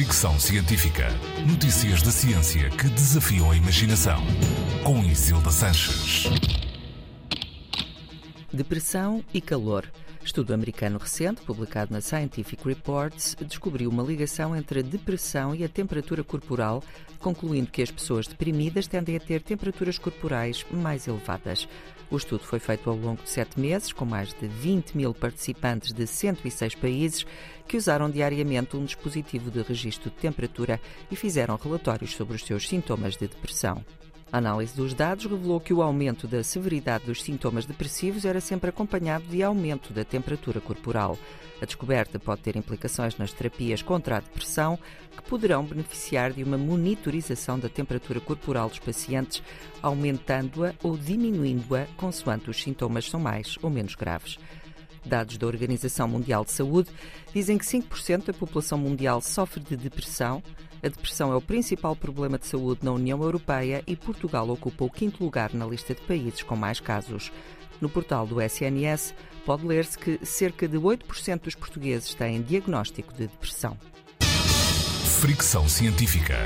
Fricção Científica. Notícias da ciência que desafiam a imaginação. Com Isilda Sanches. Depressão e calor. Estudo americano recente, publicado na Scientific Reports, descobriu uma ligação entre a depressão e a temperatura corporal, concluindo que as pessoas deprimidas tendem a ter temperaturas corporais mais elevadas. O estudo foi feito ao longo de sete meses, com mais de 20 mil participantes de 106 países que usaram diariamente um dispositivo de registro de temperatura e fizeram relatórios sobre os seus sintomas de depressão. A análise dos dados revelou que o aumento da severidade dos sintomas depressivos era sempre acompanhado de aumento da temperatura corporal. A descoberta pode ter implicações nas terapias contra a depressão, que poderão beneficiar de uma monitorização da temperatura corporal dos pacientes, aumentando-a ou diminuindo-a consoante os sintomas são mais ou menos graves. Dados da Organização Mundial de Saúde dizem que 5% da população mundial sofre de depressão. A depressão é o principal problema de saúde na União Europeia e Portugal ocupa o quinto lugar na lista de países com mais casos. No portal do SNS pode ler-se que cerca de 8% dos portugueses têm diagnóstico de depressão. Fricção Científica.